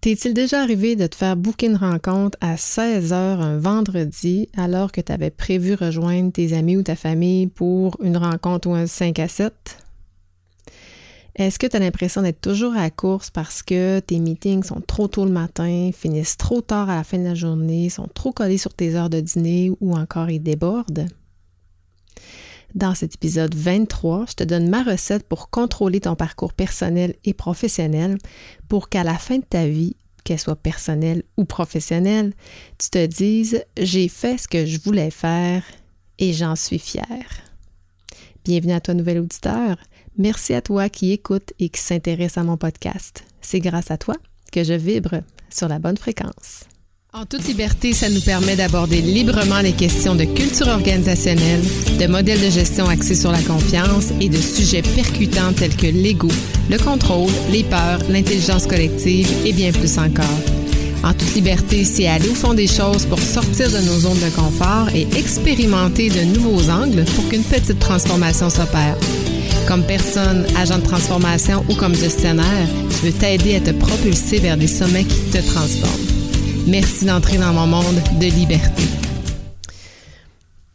T'est-il déjà arrivé de te faire booker une rencontre à 16h un vendredi alors que tu avais prévu rejoindre tes amis ou ta famille pour une rencontre ou un 5 à 7? Est-ce que tu as l'impression d'être toujours à la course parce que tes meetings sont trop tôt le matin, finissent trop tard à la fin de la journée, sont trop collés sur tes heures de dîner ou encore ils débordent? Dans cet épisode 23, je te donne ma recette pour contrôler ton parcours personnel et professionnel pour qu'à la fin de ta vie, qu'elle soit personnelle ou professionnelle, tu te dises j'ai fait ce que je voulais faire et j'en suis fière. Bienvenue à toi, nouvel auditeur. Merci à toi qui écoute et qui s'intéresse à mon podcast. C'est grâce à toi que je vibre sur la bonne fréquence. En toute liberté, ça nous permet d'aborder librement les questions de culture organisationnelle, de modèles de gestion axés sur la confiance et de sujets percutants tels que l'ego, le contrôle, les peurs, l'intelligence collective et bien plus encore. En toute liberté, c'est aller au fond des choses pour sortir de nos zones de confort et expérimenter de nouveaux angles pour qu'une petite transformation s'opère. Comme personne, agent de transformation ou comme gestionnaire, je veux t'aider à te propulser vers des sommets qui te transforment. Merci d'entrer dans mon monde de liberté.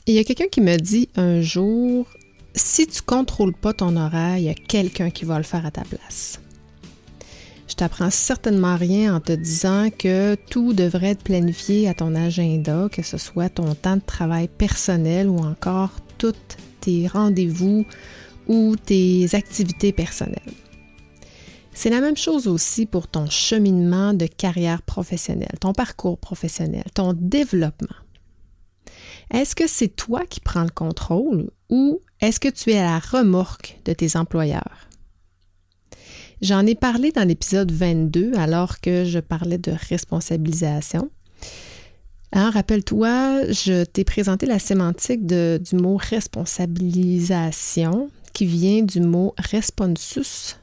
Il y a quelqu'un qui me dit un jour, si tu contrôles pas ton horaire, il y a quelqu'un qui va le faire à ta place. Je t'apprends certainement rien en te disant que tout devrait être planifié à ton agenda, que ce soit ton temps de travail personnel ou encore tous tes rendez-vous ou tes activités personnelles. C'est la même chose aussi pour ton cheminement de carrière professionnelle, ton parcours professionnel, ton développement. Est-ce que c'est toi qui prends le contrôle ou est-ce que tu es à la remorque de tes employeurs? J'en ai parlé dans l'épisode 22 alors que je parlais de responsabilisation. Hein, rappelle-toi, je t'ai présenté la sémantique du mot responsabilisation qui vient du mot responsus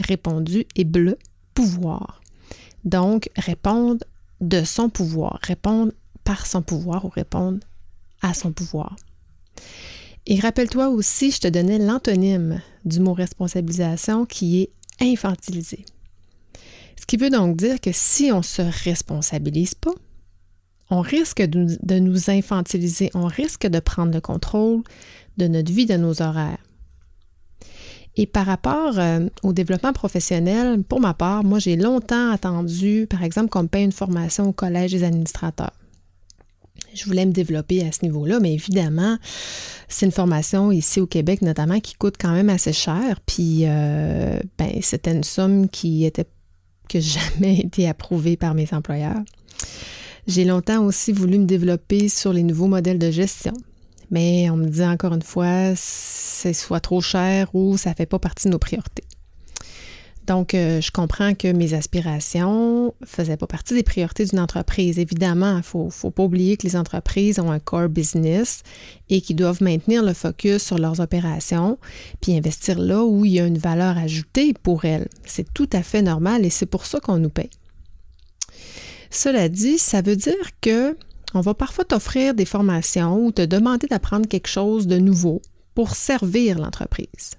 répondu et bleu, pouvoir. Donc, répondre de son pouvoir, répondre par son pouvoir ou répondre à son pouvoir. Et rappelle-toi aussi, je te donnais l'antonyme du mot responsabilisation qui est infantiliser. Ce qui veut donc dire que si on ne se responsabilise pas, on risque de, de nous infantiliser, on risque de prendre le contrôle de notre vie, de nos horaires. Et par rapport euh, au développement professionnel, pour ma part, moi, j'ai longtemps attendu, par exemple, qu'on me paye une formation au Collège des administrateurs. Je voulais me développer à ce niveau-là, mais évidemment, c'est une formation ici au Québec notamment qui coûte quand même assez cher. Puis, euh, ben, c'était une somme qui était jamais été approuvée par mes employeurs. J'ai longtemps aussi voulu me développer sur les nouveaux modèles de gestion. Mais on me dit encore une fois, c'est soit trop cher ou ça ne fait pas partie de nos priorités. Donc, euh, je comprends que mes aspirations ne faisaient pas partie des priorités d'une entreprise. Évidemment, il ne faut, faut, pas oublier que les entreprises ont un core business et qu'ils doivent maintenir le focus sur leurs opérations, puis investir là où il y a une valeur ajoutée pour elles. C'est tout à fait normal et c'est pour ça qu'on nous paye. Cela dit, ça veut dire que on va parfois t'offrir des formations ou te demander d'apprendre quelque chose de nouveau pour servir l'entreprise.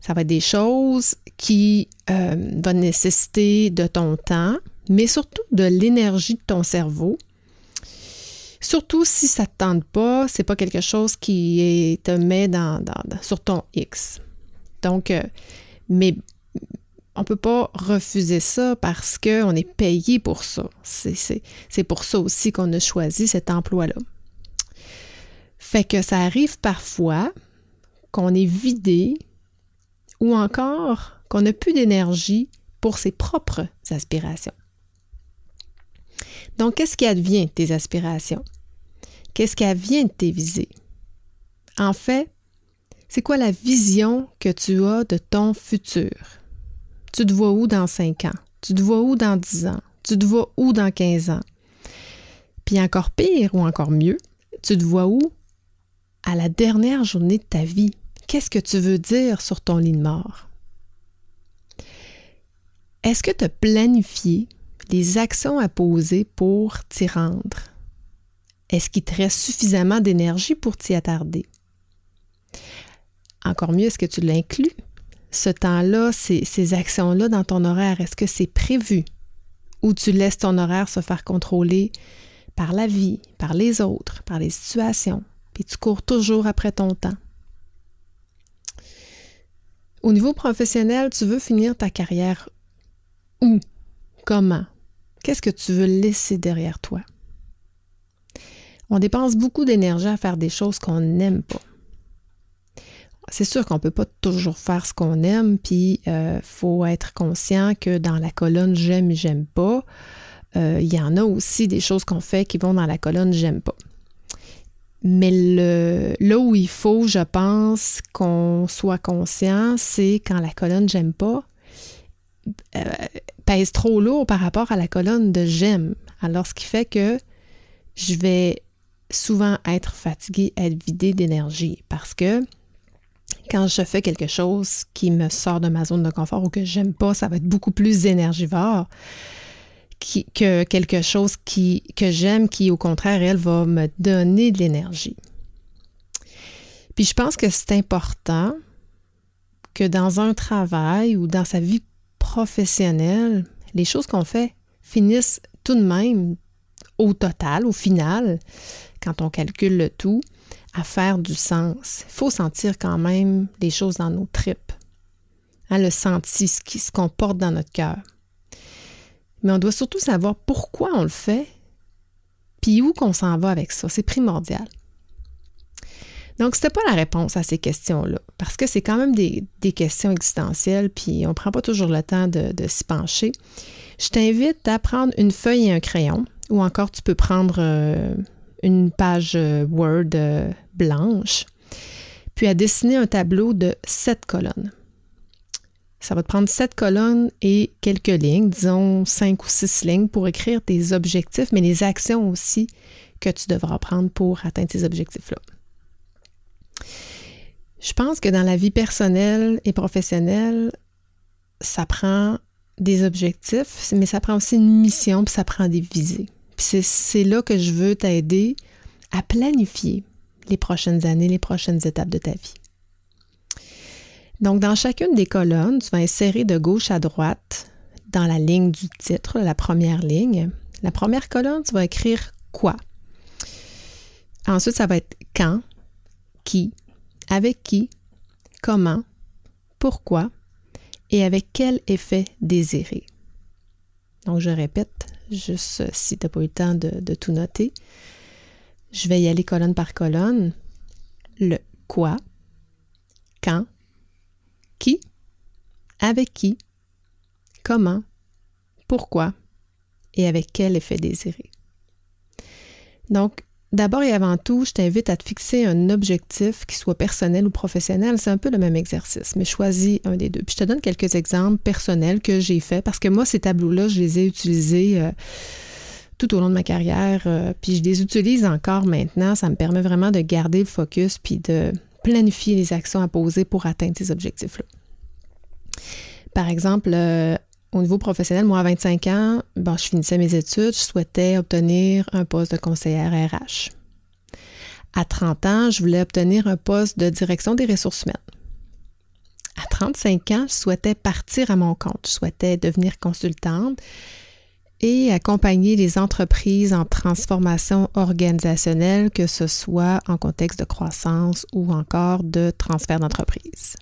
Ça va être des choses qui euh, vont nécessiter de ton temps, mais surtout de l'énergie de ton cerveau. Surtout si ça ne te tente pas, c'est pas quelque chose qui te met dans, sur ton X. Donc, euh, mais on ne peut pas refuser ça parce qu'on est payé pour ça. C'est pour ça aussi qu'on a choisi cet emploi-là. Fait que ça arrive parfois qu'on est vidé ou encore qu'on n'a plus d'énergie pour ses propres aspirations. Donc, qu'est-ce qui advient de tes aspirations? Qu'est-ce qui advient de tes visées? En fait, c'est quoi la vision que tu as de ton futur? Tu te vois où dans 5 ans? Tu te vois où dans 10 ans? Tu te vois où dans 15 ans? Puis encore pire ou encore mieux, tu te vois où à la dernière journée de ta vie? Qu'est-ce que tu veux dire sur ton lit de mort? Est-ce que tu as planifié les actions à poser pour t'y rendre? Est-ce qu'il te reste suffisamment d'énergie pour t'y attarder? Encore mieux, est-ce que tu l'inclus? Ce temps-là, ces, actions-là dans ton horaire, est-ce que c'est prévu? Où tu laisses ton horaire se faire contrôler par la vie, par les autres, par les situations, puis tu cours toujours après ton temps? Au niveau professionnel, tu veux finir ta carrière où? Comment? Qu'est-ce que tu veux laisser derrière toi? On dépense beaucoup d'énergie à faire des choses qu'on n'aime pas. C'est sûr qu'on ne peut pas toujours faire ce qu'on aime, puis il euh, faut être conscient que dans la colonne j'aime j'aime pas, euh, il y en a aussi des choses qu'on fait qui vont dans la colonne j'aime pas. Mais le, là où il faut, je pense, qu'on soit conscient, c'est quand la colonne j'aime pas euh, pèse trop lourd par rapport à la colonne de j'aime. Alors, ce qui fait que je vais souvent être fatiguée, être vidée d'énergie parce que quand je fais quelque chose qui me sort de ma zone de confort ou que j'aime pas, ça va être beaucoup plus énergivore que quelque chose que j'aime qui, au contraire, elle va me donner de l'énergie. Puis je pense que c'est important que dans un travail ou dans sa vie professionnelle, les choses qu'on fait finissent tout de même au total, au final, quand on calcule le tout, à faire du sens. Il faut sentir quand même les choses dans nos tripes. Hein, le senti, ce qu'on porte dans notre cœur. Mais on doit surtout savoir pourquoi on le fait, puis où qu'on s'en va avec ça. C'est primordial. Donc, ce n'était pas la réponse à ces questions-là, parce que c'est quand même des, questions existentielles, puis on ne prend pas toujours le temps de, de s'y pencher. Je t'invite à prendre une feuille et un crayon, ou encore tu peux prendre euh, une page euh, Word euh, blanche, puis à dessiner un tableau de sept colonnes. Ça va te prendre sept colonnes et quelques lignes, disons cinq ou six lignes pour écrire tes objectifs, mais les actions aussi que tu devras prendre pour atteindre ces objectifs-là. Je pense que dans la vie personnelle et professionnelle, ça prend des objectifs, mais ça prend aussi une mission, puis ça prend des visées. C'est là que je veux t'aider à planifier les prochaines années, les prochaines étapes de ta vie. Donc, dans chacune des colonnes, tu vas insérer de gauche à droite dans la ligne du titre, la première ligne. La première colonne, tu vas écrire quoi? Ensuite, ça va être quand, qui, avec qui, comment, pourquoi et avec quel effet désiré. Donc, je répète, juste si tu n'as pas eu le temps de, de tout noter. Je vais y aller colonne par colonne. Le quoi, quand, qui, avec qui, comment, pourquoi et avec quel effet désiré. Donc, d'abord et avant tout, je t'invite à te fixer un objectif qui soit personnel ou professionnel. C'est un peu le même exercice, mais choisis un des deux. Puis je te donne quelques exemples personnels que j'ai faits parce que moi, ces tableaux-là, je les ai utilisés. Euh, tout au long de ma carrière. Euh, puis je les utilise encore maintenant. Ça me permet vraiment de garder le focus puis de planifier les actions à poser pour atteindre ces objectifs-là. Par exemple, euh, au niveau professionnel, moi, à 25 ans, bon, je finissais mes études, je souhaitais obtenir un poste de conseillère RH. À 30 ans, je voulais obtenir un poste de direction des ressources humaines. À 35 ans, je souhaitais partir à mon compte. Je souhaitais devenir consultante et accompagner les entreprises en transformation organisationnelle, que ce soit en contexte de croissance ou encore de transfert d'entreprise.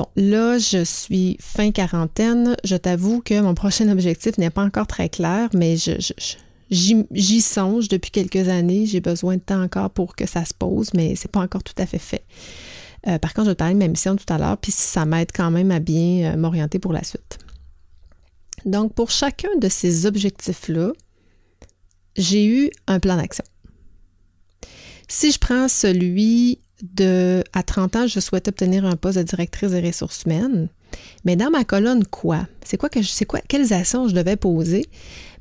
Bon, là, je suis fin quarantaine. Je t'avoue que mon prochain objectif n'est pas encore très clair, mais j'y songe depuis quelques années. J'ai besoin de temps encore pour que ça se pose, mais c'est pas encore tout à fait fait. Euh, par contre, je vais te parler de ma mission tout à l'heure, puis ça m'aide quand même à bien euh, m'orienter pour la suite. Donc, pour chacun de ces objectifs-là, j'ai eu un plan d'action. Si je prends celui à 30 ans, je souhaite obtenir un poste de directrice des ressources humaines, mais dans ma colonne quoi? C'est quoi que je quoi quelles actions je devais poser?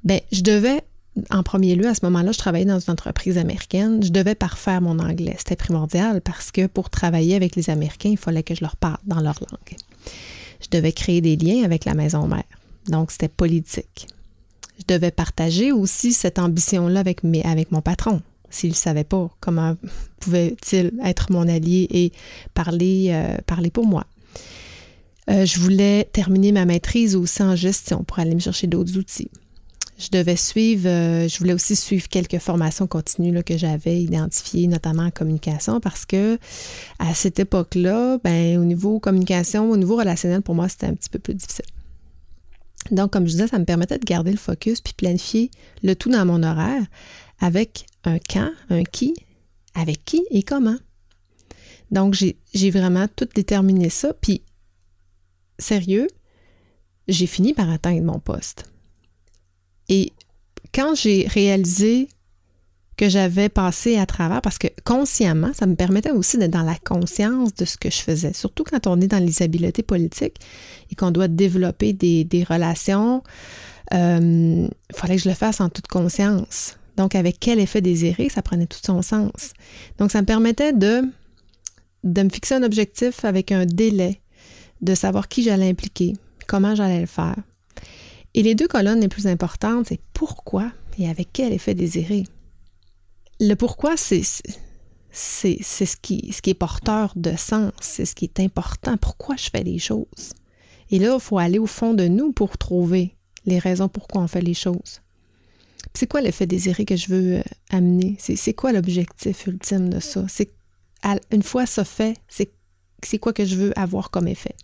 Ben, je devais en premier lieu, à ce moment-là, je travaillais dans une entreprise américaine. Je devais parfaire mon anglais. C'était primordial parce que pour travailler avec les Américains, il fallait que je leur parle dans leur langue. Je devais créer des liens avec la maison mère. Donc, c'était politique. Je devais partager aussi cette ambition-là avec, avec mon patron. S'il ne savait pas, comment pouvait-il être mon allié et parler, euh, pour moi? Euh, je voulais terminer ma maîtrise aussi en gestion pour aller me chercher d'autres outils. Je devais suivre, euh, je voulais aussi suivre quelques formations continues que j'avais identifiées, notamment en communication, parce que à cette époque-là, ben, au niveau communication, au niveau relationnel, pour moi, c'était un petit peu plus difficile. Donc, comme je disais, ça me permettait de garder le focus puis planifier le tout dans mon horaire avec un quand, un qui, avec qui et comment. Donc, j'ai vraiment tout déterminé ça. Puis, sérieux, j'ai fini par atteindre mon poste. Et quand j'ai réalisé que j'avais passé à travers, parce que consciemment, ça me permettait aussi d'être dans la conscience de ce que je faisais, surtout quand on est dans les habiletés politiques et qu'on doit développer des, relations. Il euh, fallait que je le fasse en toute conscience. Donc, avec quel effet désiré, ça prenait tout son sens. Donc, ça me permettait de, de me fixer un objectif avec un délai, de savoir qui j'allais impliquer, comment j'allais le faire. Et les deux colonnes les plus importantes, c'est pourquoi et avec quel effet désiré. Le pourquoi, c'est ce ce qui est porteur de sens, c'est ce qui est important. Pourquoi je fais les choses? Et là, il faut aller au fond de nous pour trouver les raisons pourquoi on fait les choses. C'est quoi l'effet désiré que je veux euh, amener? C'est quoi l'objectif ultime de ça? C'est une fois ça fait, c'est quoi que je veux avoir comme effet?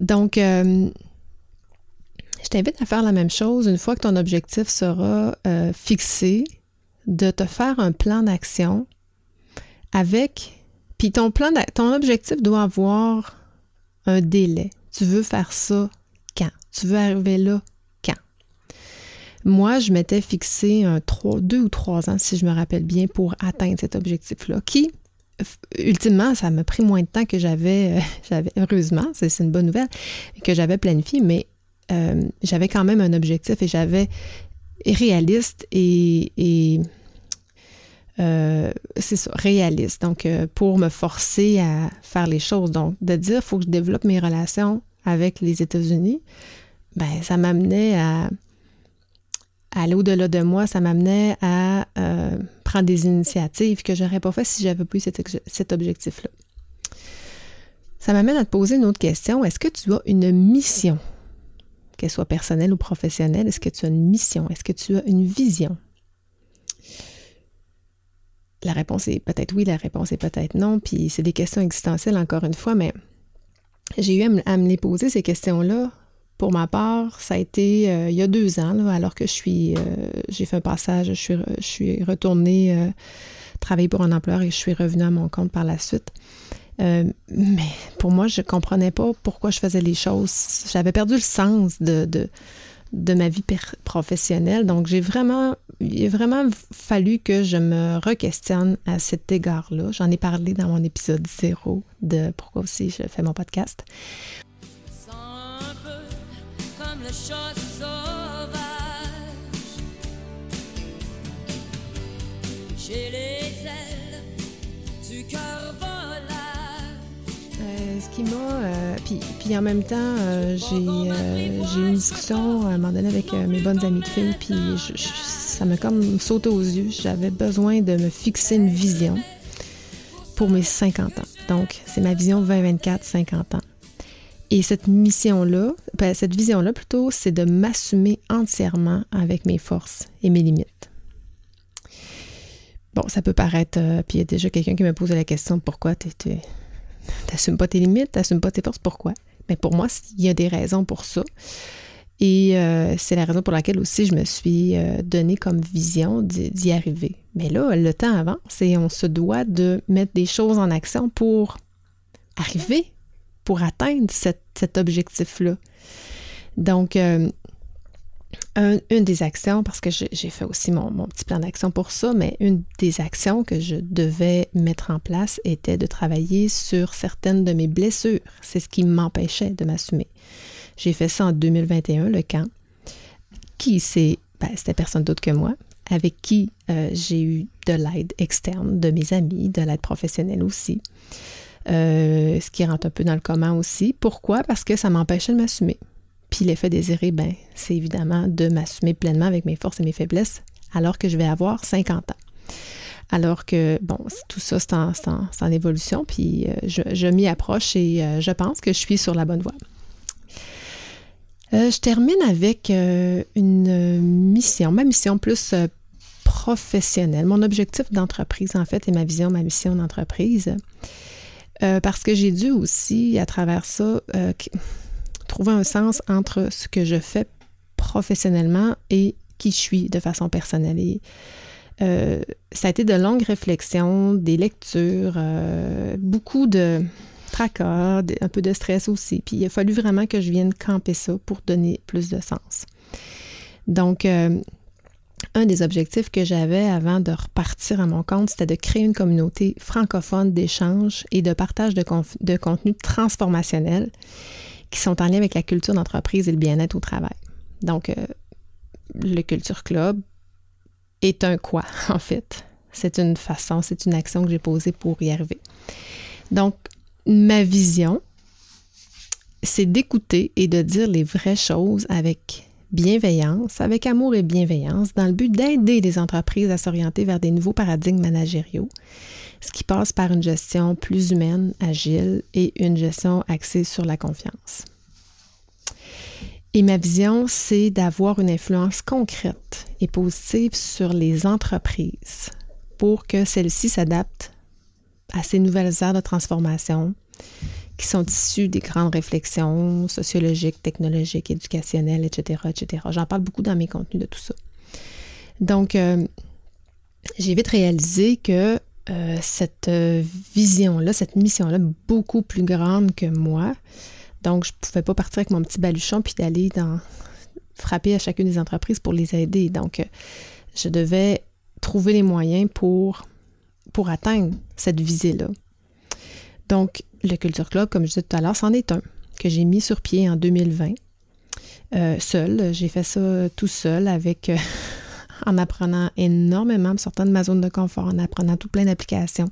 Donc, euh, je t'invite à faire la même chose une fois que ton objectif sera euh, fixé, de te faire un plan d'action avec. Puis ton plan, ton objectif doit avoir un délai. Tu veux faire ça quand? Tu veux arriver là? Moi, je m'étais fixé un 3, deux ou trois ans, si je me rappelle bien, pour atteindre cet objectif-là, qui, ultimement, ça m'a pris moins de temps que j'avais, j'avais heureusement, c'est une bonne nouvelle, que j'avais planifié, mais euh, j'avais quand même un objectif et j'avais réaliste et euh, c'est ça, réaliste. Donc, euh, pour me forcer à faire les choses. Donc, de dire, il faut que je développe mes relations avec les États-Unis, ben, ça m'amenait à, aller au-delà de moi, ça m'amenait à euh, prendre des initiatives que je n'aurais pas fait si j'avais pas eu cet, cet objectif-là. Ça m'amène à te poser une autre question. Est-ce que tu as une mission, qu'elle soit personnelle ou professionnelle? Est-ce que tu as une mission? Est-ce que tu as une vision? La réponse est peut-être oui, la réponse est peut-être non, puis c'est des questions existentielles encore une fois, mais j'ai eu à me, les poser ces questions-là. Pour ma part, ça a été euh, il y a deux ans, alors que je suis, euh, j'ai fait un passage, je suis, je suis retournée euh, travailler pour un employeur et je suis revenue à mon compte par la suite. mais pour moi, je ne comprenais pas pourquoi je faisais les choses. J'avais perdu le sens de, de ma vie professionnelle. Donc, j'ai vraiment, il a vraiment fallu que je me re-questionne à cet égard-là. J'en ai parlé dans mon épisode zéro de pourquoi aussi je fais mon podcast. Comme le chat sauvage. J'ai les ailes du cœur ce qui m'a. Euh, puis, en même temps, euh, euh, j'ai eu une discussion à un moment donné avec mes bonnes amies de filles, puis ça m'a comme sauté aux yeux. J'avais besoin de me fixer une vision pour mes 50 ans. Donc, c'est ma vision 2024, 50 ans. Et cette mission-là, ben, cette vision-là plutôt, c'est de m'assumer entièrement avec mes forces et mes limites. Bon, ça peut paraître, puis il y a déjà quelqu'un qui me pose la question pourquoi tu T'assumes pas tes limites, t'assumes pas tes forces. Pourquoi? Mais pour moi, il y a des raisons pour ça. Et euh, c'est la raison pour laquelle aussi je me suis euh, donné comme vision d'y arriver. Mais là, le temps avance et on se doit de mettre des choses en action pour arriver, pour atteindre cet objectif-là. Donc, euh, une des actions, parce que j'ai fait aussi mon, petit plan d'action pour ça, mais une des actions que je devais mettre en place était de travailler sur certaines de mes blessures. C'est ce qui m'empêchait de m'assumer. J'ai fait ça en 2021, le camp. Qui c'est? Ben, c'était personne d'autre que moi, avec qui euh, j'ai eu de l'aide externe, de mes amis, de l'aide professionnelle aussi. Euh, ce qui rentre un peu dans le commun aussi. Pourquoi? Parce que ça m'empêchait de m'assumer. Puis l'effet désiré, ben, c'est évidemment de m'assumer pleinement avec mes forces et mes faiblesses alors que je vais avoir 50 ans. Alors que, bon, tout ça, c'est en, évolution, puis euh, je, m'y approche et euh, je pense que je suis sur la bonne voie. je termine avec une mission, ma mission plus professionnelle, mon objectif d'entreprise en fait et ma vision, ma mission d'entreprise. Parce que j'ai dû aussi, à travers ça, trouver un sens entre ce que je fais professionnellement et qui je suis de façon personnelle. Euh, ça a été de longues réflexions, des lectures, euh, beaucoup de tracas, un peu de stress aussi. Puis il a fallu vraiment que je vienne camper ça pour donner plus de sens. Donc, euh, un des objectifs que j'avais avant de repartir à mon compte, c'était de créer une communauté francophone d'échange et de partage de, de contenu transformationnel qui sont en lien avec la culture d'entreprise et le bien-être au travail. Donc, le Culture Club est un quoi, en fait. C'est une façon, c'est une action que j'ai posée pour y arriver. Donc, ma vision, c'est d'écouter et de dire les vraies choses avec bienveillance, avec amour et bienveillance, dans le but d'aider les entreprises à s'orienter vers des nouveaux paradigmes managériaux, ce qui passe par une gestion plus humaine, agile et une gestion axée sur la confiance. Et ma vision, c'est d'avoir une influence concrète et positive sur les entreprises pour que celles-ci s'adaptent à ces nouvelles aires de transformation qui sont issues des grandes réflexions sociologiques, technologiques, éducationnelles, etc., etc. J'en parle beaucoup dans mes contenus de tout ça. Donc, euh, j'ai vite réalisé que euh, cette vision-là, cette mission-là, beaucoup plus grande que moi, donc, je ne pouvais pas partir avec mon petit baluchon puis d'aller dans frapper à chacune des entreprises pour les aider. Donc, euh, je devais trouver les moyens pour, pour atteindre cette visée-là. Donc, le Culture Club, comme je disais tout à l'heure, c'en est un que j'ai mis sur pied en 2020. Euh, seul, j'ai fait ça tout seul avec, euh, en apprenant énormément, en sortant de ma zone de confort, en apprenant tout plein d'applications,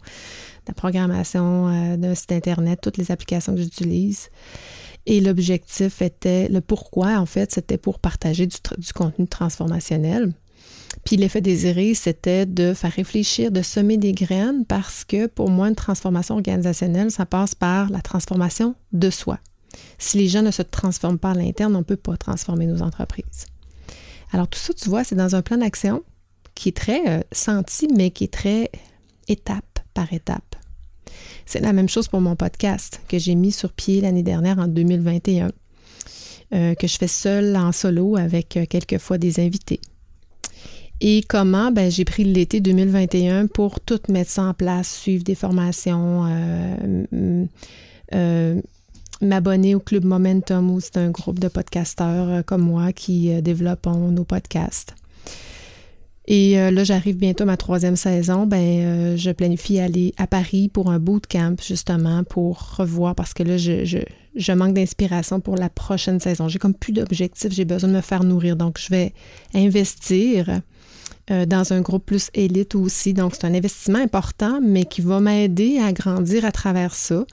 la programmation euh, d'un site Internet, toutes les applications que j'utilise. Et l'objectif était, le pourquoi, en fait, c'était pour partager du, contenu transformationnel. Puis l'effet désiré, c'était de faire réfléchir, de semer des graines parce que pour moi, une transformation organisationnelle, ça passe par la transformation de soi. Si les gens ne se transforment pas à l'interne, on ne peut pas transformer nos entreprises. Alors tout ça, tu vois, c'est dans un plan d'action qui est très euh, senti, mais qui est très étape par étape. C'est la même chose pour mon podcast que j'ai mis sur pied l'année dernière en 2021, euh, que je fais seul en solo avec euh, quelquefois des invités. Et comment? Ben, j'ai pris l'été 2021 pour tout mettre ça en place, suivre des formations, euh, m'abonner au Club Momentum, où c'est un groupe de podcasteurs comme moi qui développent nos podcasts. Et euh, là, j'arrive bientôt à ma troisième saison. Ben, euh, je planifie aller à Paris pour un bootcamp, justement, pour revoir, parce que là, je, je, manque d'inspiration pour la prochaine saison. J'ai comme plus d'objectifs, j'ai besoin de me faire nourrir. Donc, je vais investir euh, dans un groupe plus élite aussi. Donc, c'est un investissement important, mais qui va m'aider à grandir à travers ça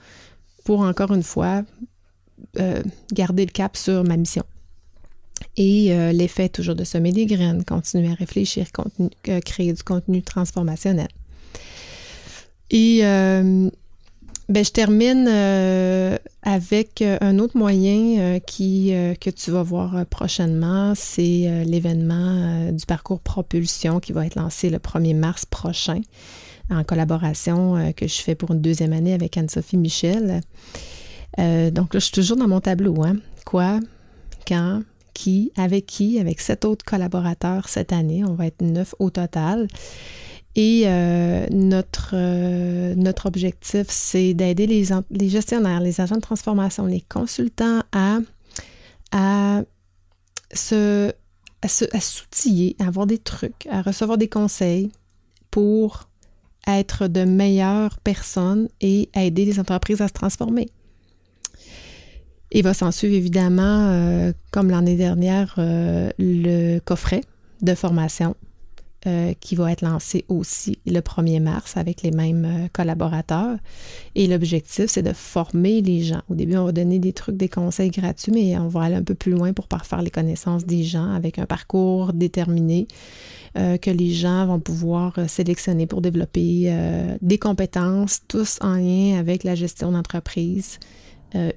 pour, encore une fois, garder le cap sur ma mission. Et euh, l'effet toujours de semer des graines, continuer à réfléchir, euh, créer du contenu transformationnel. Et euh, ben, je termine avec un autre moyen qui, que tu vas voir prochainement, c'est l'événement du parcours propulsion qui va être lancé le 1er mars prochain en collaboration que je fais pour une deuxième année avec Anne-Sophie Michel. donc là, je suis toujours dans mon tableau. Hein? Quoi, quand, qui, avec qui, avec sept autres collaborateurs cette année. On va être neuf au total. Et euh, notre, euh, notre objectif, c'est d'aider les, gestionnaires, les agents de transformation, les consultants à, à se à s'outiller, à avoir des trucs, à recevoir des conseils pour être de meilleures personnes et aider les entreprises à se transformer. Il va s'en suivre évidemment, euh, comme l'année dernière, le coffret de formation euh, qui va être lancé aussi le 1er mars avec les mêmes euh, collaborateurs. Et l'objectif, c'est de former les gens. Au début, on va donner des trucs, des conseils gratuits, mais on va aller un peu plus loin pour parfaire les connaissances des gens avec un parcours déterminé euh, que les gens vont pouvoir sélectionner pour développer des compétences, tous en lien avec la gestion d'entreprise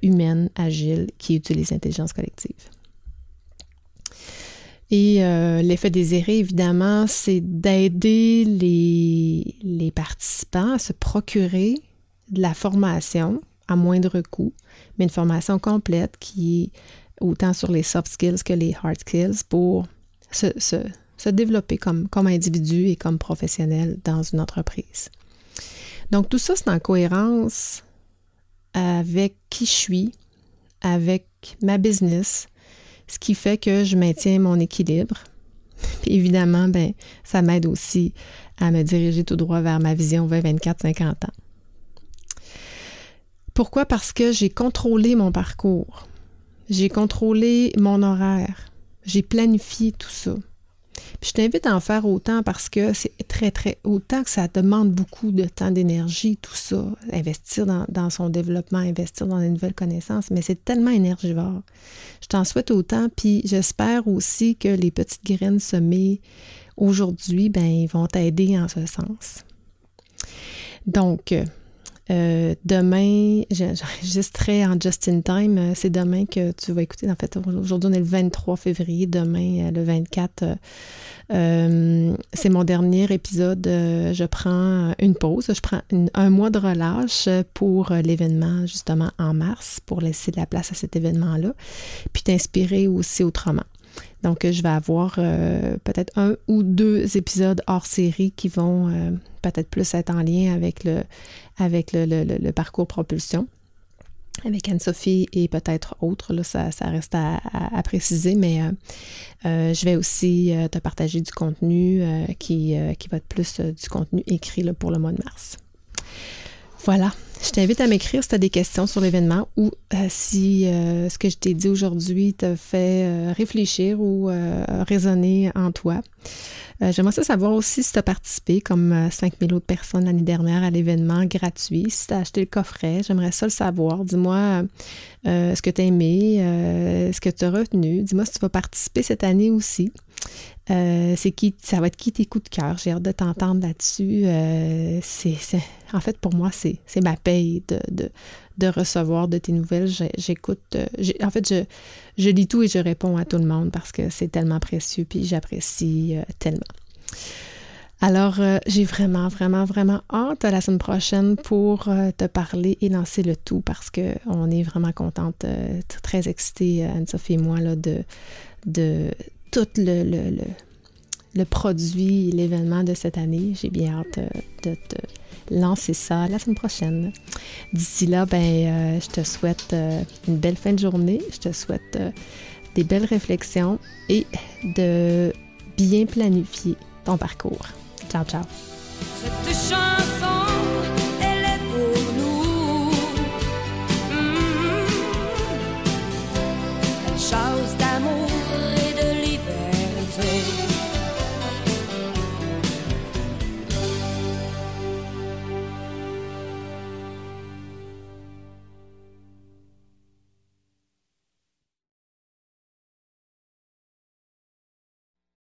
humaine, agile, qui utilise l'intelligence collective. Et euh, l'effet désiré, évidemment, c'est d'aider les, les, participants à se procurer de la formation à moindre coût, mais une formation complète qui est autant sur les soft skills que les hard skills pour se, se, se développer comme, comme individu et comme professionnel dans une entreprise. Donc tout ça, c'est en cohérence avec qui je suis, avec ma business, ce qui fait que je maintiens mon équilibre. Puis évidemment, ben, ça m'aide aussi à me diriger tout droit vers ma vision 20-24-50 ans. Pourquoi? Parce que j'ai contrôlé mon parcours. J'ai contrôlé mon horaire. J'ai planifié tout ça. Puis je t'invite à en faire autant parce que c'est très, très, autant que ça demande beaucoup de temps, d'énergie, tout ça, investir dans, son développement, investir dans des nouvelles connaissances, mais c'est tellement énergivore. Je t'en souhaite autant, puis j'espère aussi que les petites graines semées aujourd'hui, ben, vont t'aider en ce sens. Donc, euh, demain, j'enregistrerai en Just in Time. Euh, c'est demain que tu vas écouter. En fait, aujourd'hui, on est le 23 février. Demain, euh, le 24, c'est mon dernier épisode. je prends une pause. Je prends un mois de relâche pour l'événement, justement, en mars, pour laisser de la place à cet événement-là. Puis t'inspirer aussi autrement. Donc, je vais avoir peut-être un ou deux épisodes hors série qui vont peut-être plus être en lien avec le, avec le, parcours propulsion avec Anne-Sophie et peut-être autres, là, ça, reste à, préciser, mais euh, euh, je vais aussi euh, te partager du contenu qui, qui va être plus du contenu écrit pour le mois de mars. Voilà, je t'invite à m'écrire si tu as des questions sur l'événement ou si ce que je t'ai dit aujourd'hui te fait réfléchir ou résonner en toi. Euh, j'aimerais ça savoir aussi si tu as participé, comme 5000 euh, autres personnes l'année dernière, à l'événement gratuit. Si tu as acheté le coffret, j'aimerais ça le savoir. Dis-moi euh, ce que tu as aimé, ce que tu as retenu. Dis-moi si tu vas participer cette année aussi. C'est qui, ça va être qui tes coups de cœur? J'ai hâte de t'entendre là-dessus. c'est, en fait, pour moi, c'est, ma paye de, de, recevoir de tes nouvelles. J'écoute. en fait, je, je lis tout et je réponds à tout le monde parce que c'est tellement précieux puis j'apprécie euh, tellement. Alors, euh, j'ai vraiment, vraiment, vraiment hâte à la semaine prochaine pour euh, te parler et lancer le tout parce qu'on est vraiment contente, très excitée, Anne-Sophie et moi, là, de, de tout le, le, le, produit, l'événement de cette année. J'ai bien hâte de te lancer ça la semaine prochaine. D'ici là, ben, euh, je te souhaite euh, une belle fin de journée. Je te souhaite euh, des belles réflexions et de bien planifier ton parcours. Ciao, ciao.